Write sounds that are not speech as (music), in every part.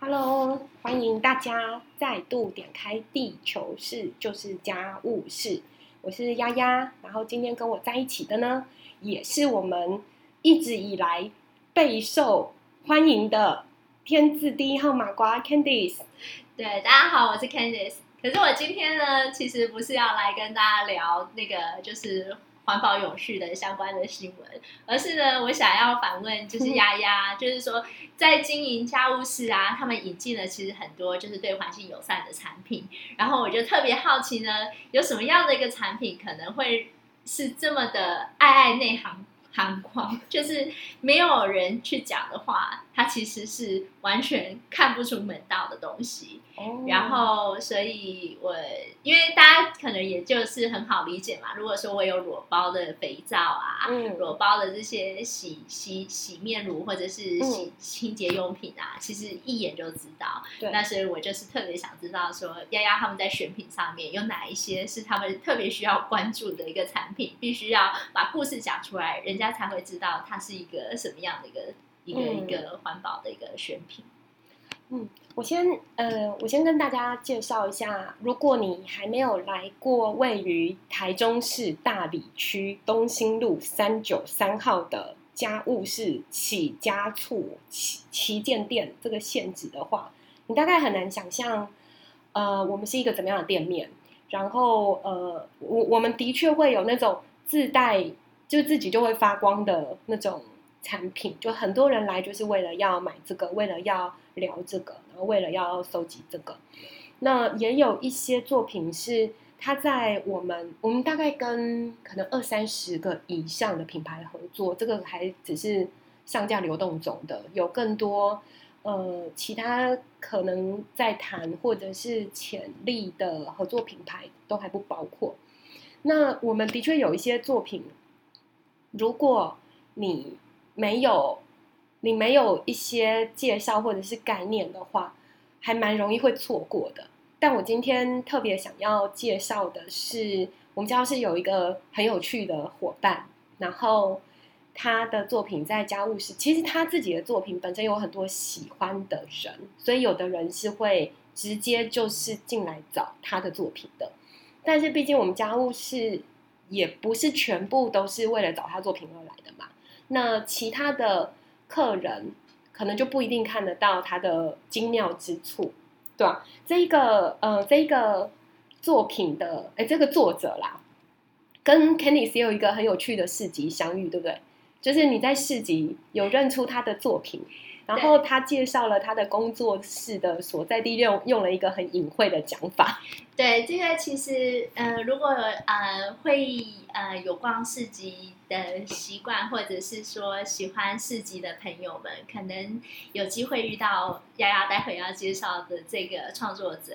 Hello，欢迎大家再度点开地球室，就是家务事。我是丫丫，然后今天跟我在一起的呢，也是我们一直以来备受欢迎的天字第一号马瓜 Candice。对，大家好，我是 Candice。可是我今天呢，其实不是要来跟大家聊那个就是环保永续的相关的新闻，而是呢，我想要反问就是丫丫，就是说在经营家务事啊，他们引进了其实很多就是对环境友善的产品，然后我就特别好奇呢，有什么样的一个产品可能会是这么的爱爱内行行光，(laughs) 就是没有人去讲的话，它其实是完全看不出门道的东西。哦然后，所以我因为大家可能也就是很好理解嘛。如果说我有裸包的肥皂啊，嗯裸包的这些洗洗洗面乳或者是洗嗯清洁用品啊，其实一眼就知道。对那所以我就是特别想知道说，丫丫他们在选品上面有哪一些是他们特别需要关注的一个产品，必须要把故事讲出来，人家才会知道它是一个什么样的一个一个、嗯一个环保的一个选品。嗯我先呃，我先跟大家介绍一下，如果你还没有来过位于台中市大里区东兴路三九三号的家务事起家醋旗旗舰店这个限址的话，你大概很难想象，呃，我们是一个怎么样的店面。然后呃，我我们的确会有那种自带就自己就会发光的那种产品，就很多人来就是为了要买这个，为了要聊这个，然后为了要收集这个。那也有一些作品是它在我们我们大概跟可能二三十个以上的品牌合作，这个还只是上架流动中的，有更多呃其他可能在谈或者是潜力的合作品牌都还不包括。那我们的确有一些作品，如果你没有你没有一些介绍或者是概念的话，还蛮容易会错过的。但我今天特别想要介绍的是，我们家是有一个很有趣的伙伴，然后他的作品在家务室，其实他自己的作品本身有很多喜欢的人，所以有的人是会直接就是进来找他的作品的。但是毕竟我们家务室也不是全部都是为了找他作品而来的嘛，那其他的客人可能就不一定看得到他的精妙之处，对吧、这一个呃，这一个作品的哎，这个作者啦，跟 Kenny 也有一个很有趣的市集相遇，对不对？就是你在市集有认出他的作品，然后他介绍了他的工作室的所在地，用用了一个很隐晦的讲法。(laughs) 对，这个其实呃，如果呃会呃有逛市集的习惯，或者是说喜欢市集的朋友们，可能有机会遇到丫丫待会要介绍的这个创作者。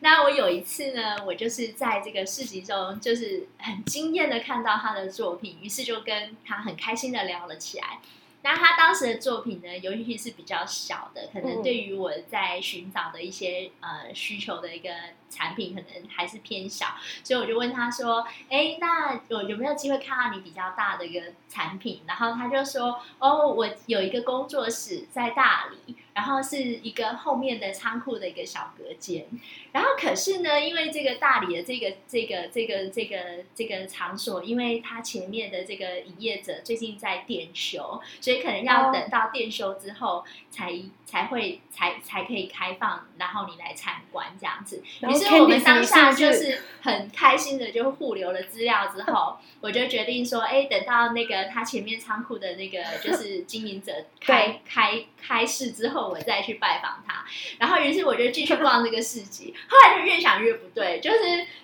那我有一次呢，我就是在这个市集中，就是很惊艳的看到他的作品，于是就跟他很开心的聊了起来。那他当时的作品呢，尤其是比较小的，可能嗯对于我在寻找的一些呃需求的一个产品，可能还是偏小，所以我就问他说：“哎，那有有没有机会看到你比较大的一个产品？”然后他就说：“哦，我有一个工作室在大理，然后是一个后面的仓库的一个小隔间。然后可是呢，因为这个大理的这个这个这个这个这个场所，因为它前面的这个营业者最近在店修，所以可能要哦等到店修之后才才会才才可以开放，然后你来参观这样子。于是我们当下就是是很开心的就互留了资料之后，我就决定说，哎，等到那个他前面仓库的那个就是经营者开开开市之后，我再去拜访他。然后于是我就继续逛这个市集，后来就越想越不对，就是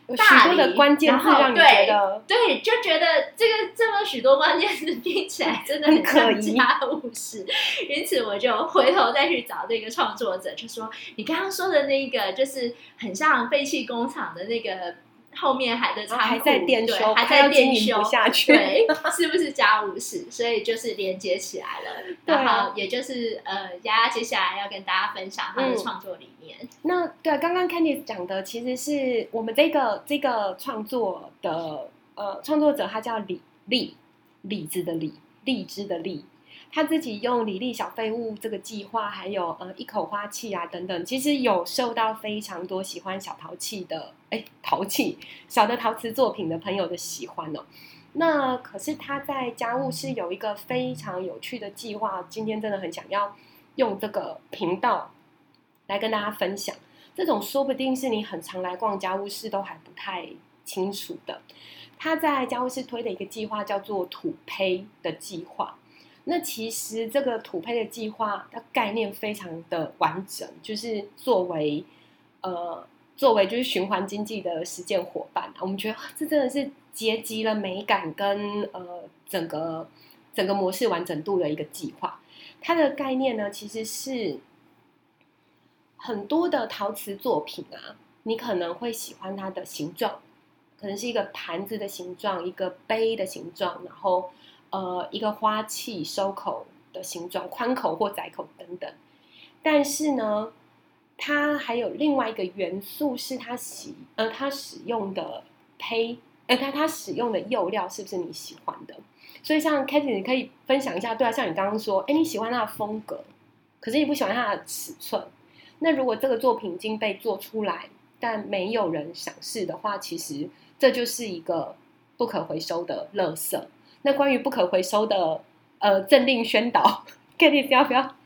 许大的关键字然后让你对觉得对，就觉得这个这么许多关键字 (laughs) 听起来真的很很可疑像家务事，因此我就回头再去找这个创作者，就说你刚刚说的那个，就是很像废弃工厂的那个后面还在仓库，还在店对修，还要在店修经营不，下去。对，是不是家务事？所以就是连接起来了。对啊然后也就是呃，丫丫接下来要跟大家分享她的嗯创作理念。那对，刚刚 Candice 讲的其实是我们这个这个创作的呃创作者，他叫李荔，李子的李，荔枝的荔。他自己用李丽小废物这个计划，还有呃一口花器啊等等，其实有受到非常多喜欢小陶器的哎陶器小的陶瓷作品的朋友的喜欢哦。那可是他在家务室有一个非常有趣的计划，今天真的很想要用这个频道来跟大家分享。这种说不定是你很常来逛家务室都还不太清楚的。他在家务室推的一个计划叫做土胚的计划。那其实这个土胚的计划，它概念非常的完整，就是作为呃作为就是循环经济的实践伙伴，我们觉得这真的是结集了美感跟呃整个整个模式完整度的一个计划。它的概念呢，其实是很多的陶瓷作品啊，你可能会喜欢它的形状，可能是一个盘子的形状，一个杯的形状，然后。呃，一个花器收口的形状，宽口或窄口等等。但是呢，它还有另外一个元素，是它使呃，它使用的胚，呃，它它使用的釉料是不是你喜欢的？所以像 Katie，你可以分享一下，对啊，像你刚刚说，哎，你喜欢它的风格，可是你不喜欢它的尺寸。那如果这个作品已经被做出来，但没有人赏识的话，其实这就是一个不可回收的垃圾。那关于不可回收的呃政令宣导 k a t y 要不要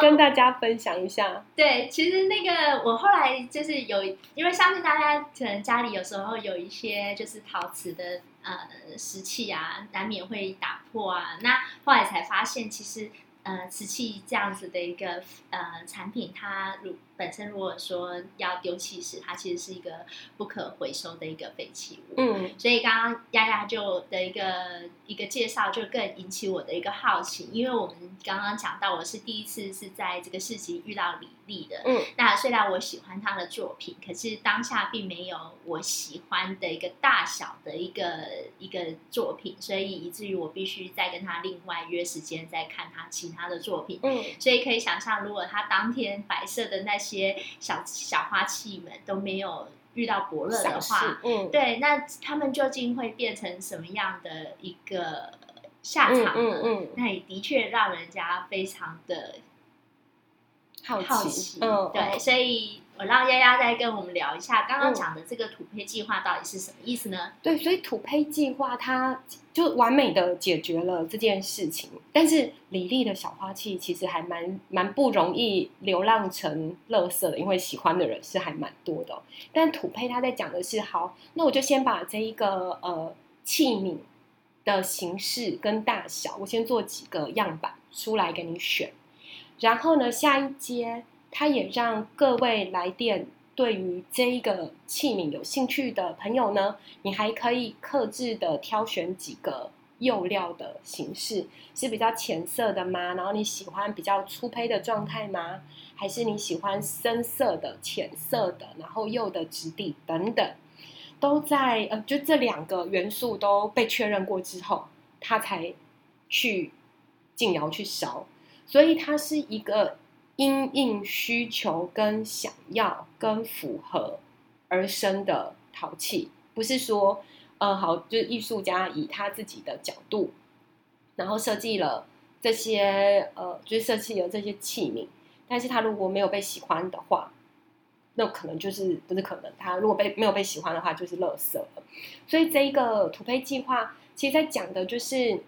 跟大家分享一下？对，其实那个我后来就是有，因为相信大家可能家里有时候有一些就是陶瓷的呃石器啊，难免会打破啊。那后来才发现，其实呃瓷器这样子的一个呃产品，它如本身如果说要丢弃时，它其实是一个不可回收的一个废弃物。嗯，所以刚刚丫丫就的一个一个介绍，就更引起我的一个好奇，因为我们刚刚讲到，我是第一次是在这个市集遇到李丽的。嗯，那虽然我喜欢她的作品，可是当下并没有我喜欢的一个大小的一个一个作品，所以以至于我必须再跟她另外约时间再看她其他的作品。嗯，所以可以想象，如果她当天摆设的那些。小小花器们都没有遇到伯乐的话，嗯，对，那他们究竟会变成什么样的一个下场呢？嗯嗯，那也的确让人家非常的好奇，嗯，对，所以。我让丫丫再跟我们聊一下刚刚讲的这个土胚计划到底是什么意思呢？对，所以土胚计划它就完美的解决了这件事情。但是李丽的小花器其实还蛮蛮不容易流浪成垃圾的，因为喜欢的人是还蛮多的。但土胚它在讲的是，好，那我就先把这一个呃器皿的形式跟大小，我先做几个样板出来给你选，然后呢，下一阶。它也让各位来电对于这一个器皿有兴趣的朋友呢，你还可以克制的挑选几个釉料的形式，是比较浅色的吗？然后你喜欢比较粗胚的状态吗？还是你喜欢深色的、浅色的，然后釉的质地等等，都在呃，就这两个元素都被确认过之后，它才去进窑去烧，所以它是一个。因应需求跟想要跟符合而生的陶器，不是说，呃，好，就是艺术家以他自己的角度，然后设计了这些，呃，就是设计了这些器皿，但是他如果没有被喜欢的话，那可能就是不是可能，他如果被没有被喜欢的话，就是垃圾了。所以这一个土胚计划，其实在讲的就是，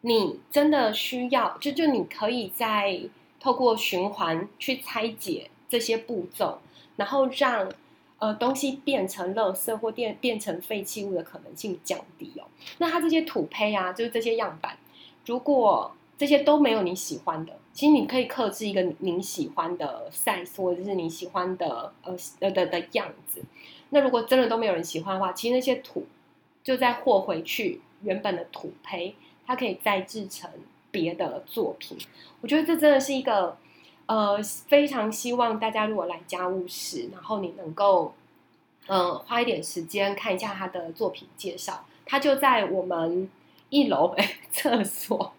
你真的需要，就就你可以在。透过循环去拆解这些步骤，然后让呃东西变成垃圾或变变成废弃物的可能性降低哦。那它这些土胚啊，就是这些样板，如果这些都没有你喜欢的，其实你可以克制一个你喜欢的 size 或者是你喜欢的呃呃的的样子。那如果真的都没有人喜欢的话，其实那些土就再货回去原本的土胚，它可以再制成。别的作品，我觉得这真的是一个，呃，非常希望大家如果来家务室，然后你能够，呃，花一点时间看一下他的作品介绍。他就在我们一楼 (laughs) 厕所，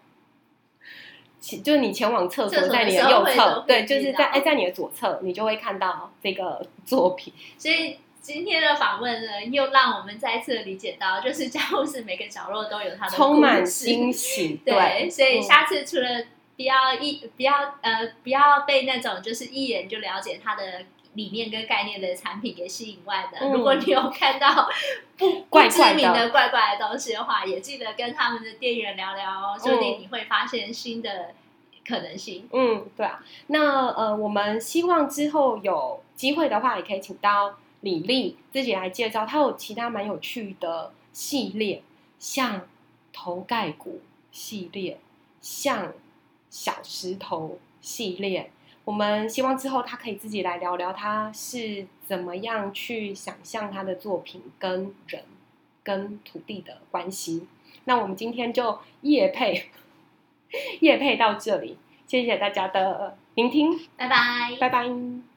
就是你前往厕所，在你的右侧，对，就是在哎，在你的左侧，你就会看到这个作品。所以今天的访问呢，又让我们再次理解到，就是家务事每个角落都有它的充满惊喜。对，所以嗯下次除了不要一不要呃不要被那种就是一眼就了解它的理念跟概念的产品给吸引外的，嗯如果你有看到不怪怪的不知名的怪怪的东西的话，也记得跟他们的店员聊聊哦，说不嗯定你会发现新的可能性。嗯，对啊。那呃，我们希望之后有机会的话，也可以请到李丽自己来介绍，她有其他蛮有趣的系列，像头盖骨系列，像小石头系列。我们希望之后她可以自己来聊聊，她是怎么样去想象她的作品跟人跟土地的关系。那我们今天就夜配。夜配到这里，谢谢大家的聆听，拜拜。拜拜。